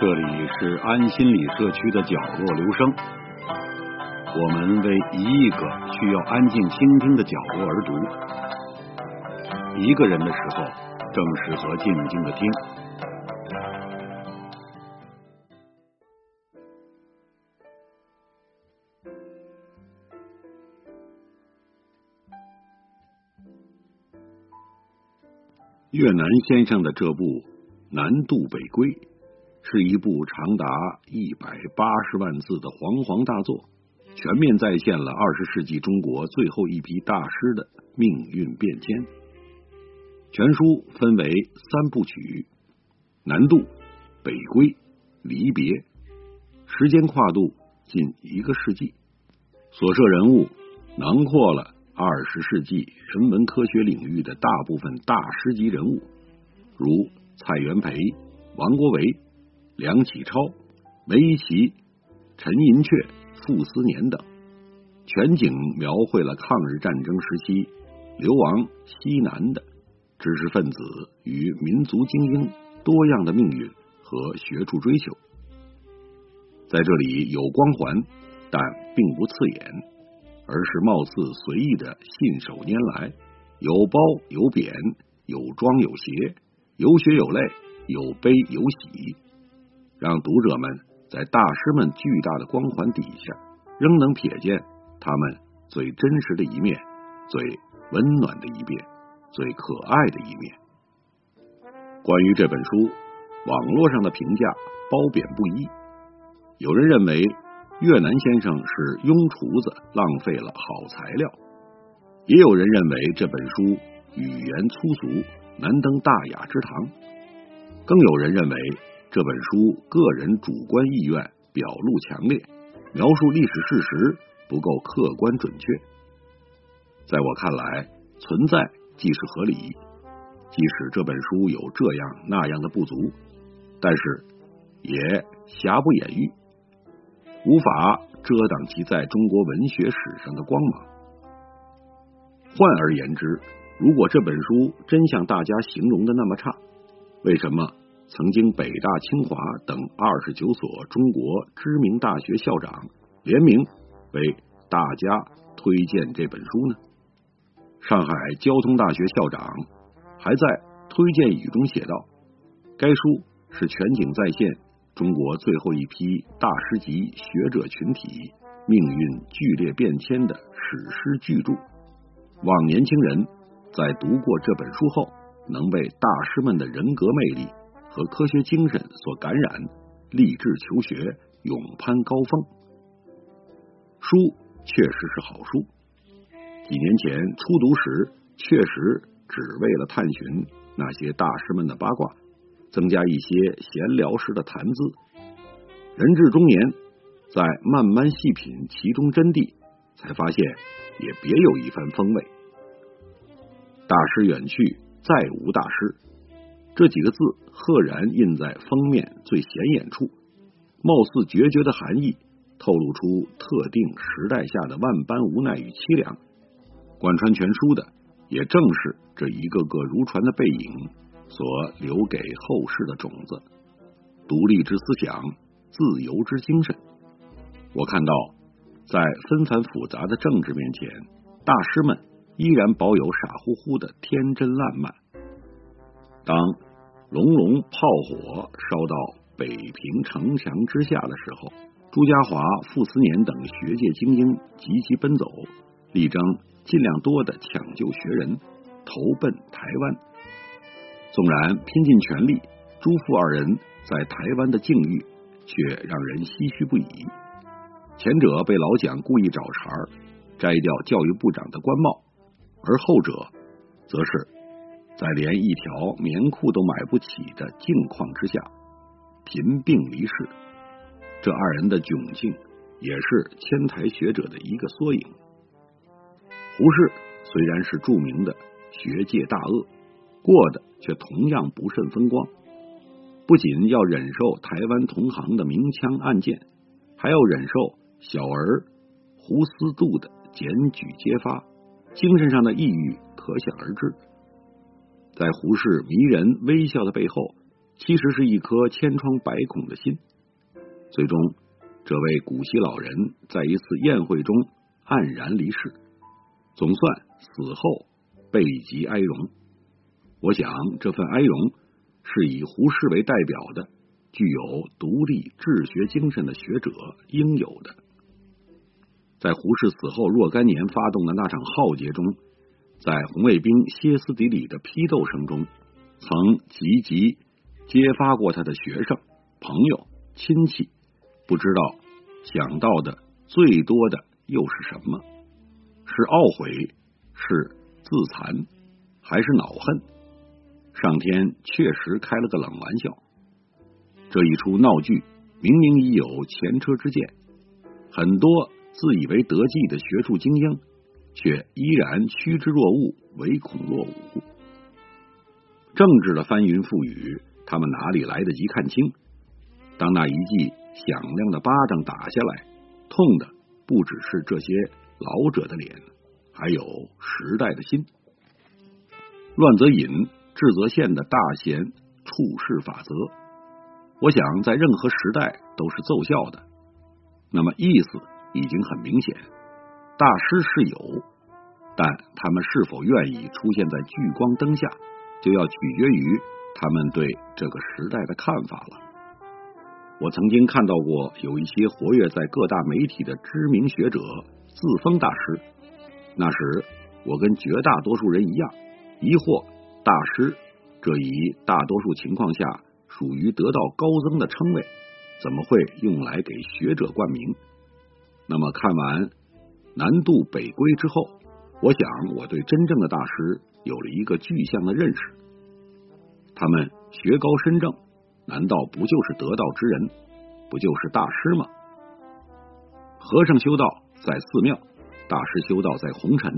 这里是安心理社区的角落留声，我们为一亿个需要安静倾听的角落而读。一个人的时候，正适合静静的听。越南先生的这部《南渡北归》。是一部长达一百八十万字的煌煌大作，全面再现了二十世纪中国最后一批大师的命运变迁。全书分为三部曲：南渡、北归、离别，时间跨度近一个世纪，所涉人物囊括了二十世纪人文科学领域的大部分大师级人物，如蔡元培、王国维。梁启超、梅贻琦、陈寅恪、傅斯年等，全景描绘了抗日战争时期流亡西南的知识分子与民族精英多样的命运和学术追求。在这里有光环，但并不刺眼，而是貌似随意的信手拈来，有褒有贬，有庄有谐，有血有泪，有悲有喜。让读者们在大师们巨大的光环底下，仍能瞥见他们最真实的一面、最温暖的一面、最可爱的一面。关于这本书，网络上的评价褒贬不一。有人认为越南先生是庸厨子，浪费了好材料；也有人认为这本书语言粗俗，难登大雅之堂；更有人认为。这本书个人主观意愿表露强烈，描述历史事实不够客观准确。在我看来，存在即是合理。即使这本书有这样那样的不足，但是也瑕不掩瑜，无法遮挡其在中国文学史上的光芒。换而言之，如果这本书真像大家形容的那么差，为什么？曾经北大、清华等二十九所中国知名大学校长联名为大家推荐这本书呢。上海交通大学校长还在推荐语中写道：“该书是全景再现中国最后一批大师级学者群体命运剧烈变迁的史诗巨著，望年轻人在读过这本书后，能被大师们的人格魅力。”和科学精神所感染，立志求学，勇攀高峰。书确实是好书。几年前初读时，确实只为了探寻那些大师们的八卦，增加一些闲聊时的谈资。人至中年，在慢慢细品其中真谛，才发现也别有一番风味。大师远去，再无大师。这几个字赫然印在封面最显眼处，貌似决绝的含义，透露出特定时代下的万般无奈与凄凉。贯穿全书的，也正是这一个个如船的背影所留给后世的种子：独立之思想，自由之精神。我看到，在纷繁复杂的政治面前，大师们依然保有傻乎乎的天真烂漫。当隆隆炮火烧到北平城墙之下的时候，朱家骅、傅斯年等学界精英急急奔走，力争尽量多的抢救学人，投奔台湾。纵然拼尽全力，朱傅二人在台湾的境遇却让人唏嘘不已。前者被老蒋故意找茬，摘掉教育部长的官帽，而后者则是。在连一条棉裤都买不起的境况之下，贫病离世，这二人的窘境也是千台学者的一个缩影。胡适虽然是著名的学界大鳄，过得却同样不甚风光。不仅要忍受台湾同行的明枪暗箭，还要忍受小儿胡思度的检举揭发，精神上的抑郁可想而知。在胡适迷人微笑的背后，其实是一颗千疮百孔的心。最终，这位古稀老人在一次宴会中黯然离世，总算死后备极哀荣。我想，这份哀荣是以胡适为代表的具有独立治学精神的学者应有的。在胡适死后若干年发动的那场浩劫中，在红卫兵歇斯底里的批斗声中，曾积极揭发过他的学生、朋友、亲戚，不知道想到的最多的又是什么？是懊悔，是自残，还是恼恨？上天确实开了个冷玩笑。这一出闹剧明明已有前车之鉴，很多。自以为得计的学术精英，却依然趋之若鹜，唯恐落伍。政治的翻云覆雨，他们哪里来得及看清？当那一记响亮的巴掌打下来，痛的不只是这些老者的脸，还有时代的心。乱则隐，治则现的大贤处世法则，我想在任何时代都是奏效的。那么意思？已经很明显，大师是有，但他们是否愿意出现在聚光灯下，就要取决于他们对这个时代的看法了。我曾经看到过有一些活跃在各大媒体的知名学者自封大师，那时我跟绝大多数人一样，疑惑大师这一大多数情况下属于得道高僧的称谓，怎么会用来给学者冠名？那么看完南渡北归之后，我想我对真正的大师有了一个具象的认识。他们学高深正，难道不就是得道之人？不就是大师吗？和尚修道在寺庙，大师修道在红尘。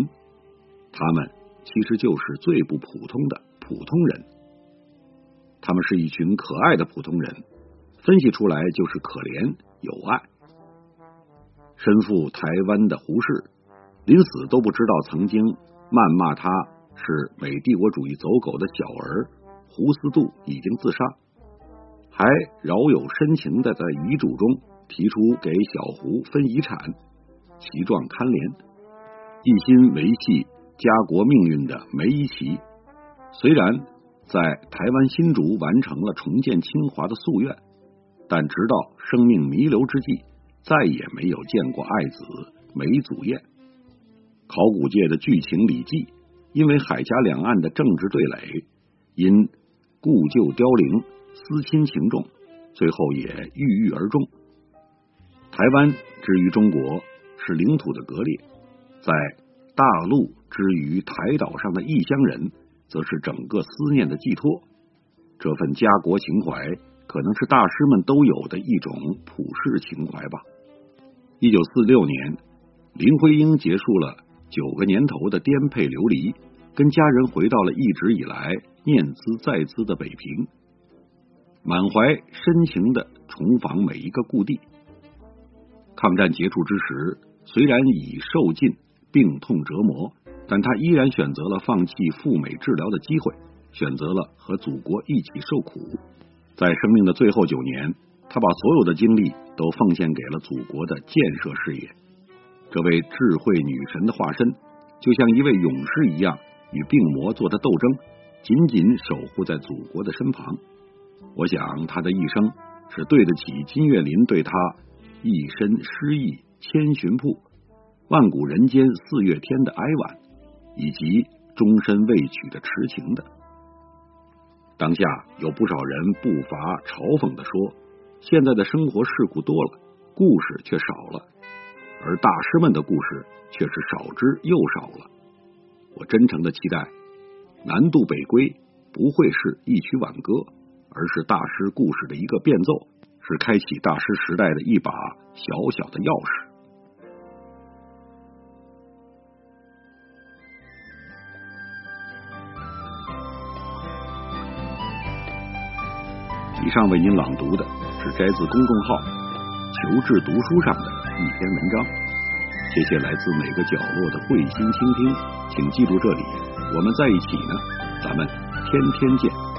他们其实就是最不普通的普通人。他们是一群可爱的普通人，分析出来就是可怜有爱。身负台湾的胡适，临死都不知道曾经谩骂他是美帝国主义走狗的小儿胡思度已经自杀，还饶有深情的在遗嘱中提出给小胡分遗产，其状堪怜。一心维系家国命运的梅贻琦，虽然在台湾新竹完成了重建清华的夙愿，但直到生命弥留之际。再也没有见过爱子梅祖燕。考古界的剧情《礼记》，因为海峡两岸的政治对垒，因故旧凋零，思亲情重，最后也郁郁而终。台湾之于中国是领土的割裂，在大陆之于台岛上的异乡人，则是整个思念的寄托。这份家国情怀。可能是大师们都有的一种普世情怀吧。一九四六年，林徽因结束了九个年头的颠沛流离，跟家人回到了一直以来念兹在兹的北平，满怀深情的重访每一个故地。抗战结束之时，虽然已受尽病痛折磨，但他依然选择了放弃赴美治疗的机会，选择了和祖国一起受苦。在生命的最后九年，他把所有的精力都奉献给了祖国的建设事业。这位智慧女神的化身，就像一位勇士一样，与病魔做的斗争，紧紧守护在祖国的身旁。我想，他的一生是对得起金岳霖对他一身诗意千寻瀑，万古人间四月天的哀婉，以及终身未娶的痴情的。当下有不少人不乏嘲讽的说：“现在的生活事故多了，故事却少了，而大师们的故事却是少之又少了。”我真诚的期待，南渡北归不会是一曲挽歌，而是大师故事的一个变奏，是开启大师时代的一把小小的钥匙。以上为您朗读的是摘自公众号“求治读书”上的一篇文章。谢谢来自每个角落的慧心倾听，请记住这里，我们在一起呢，咱们天天见。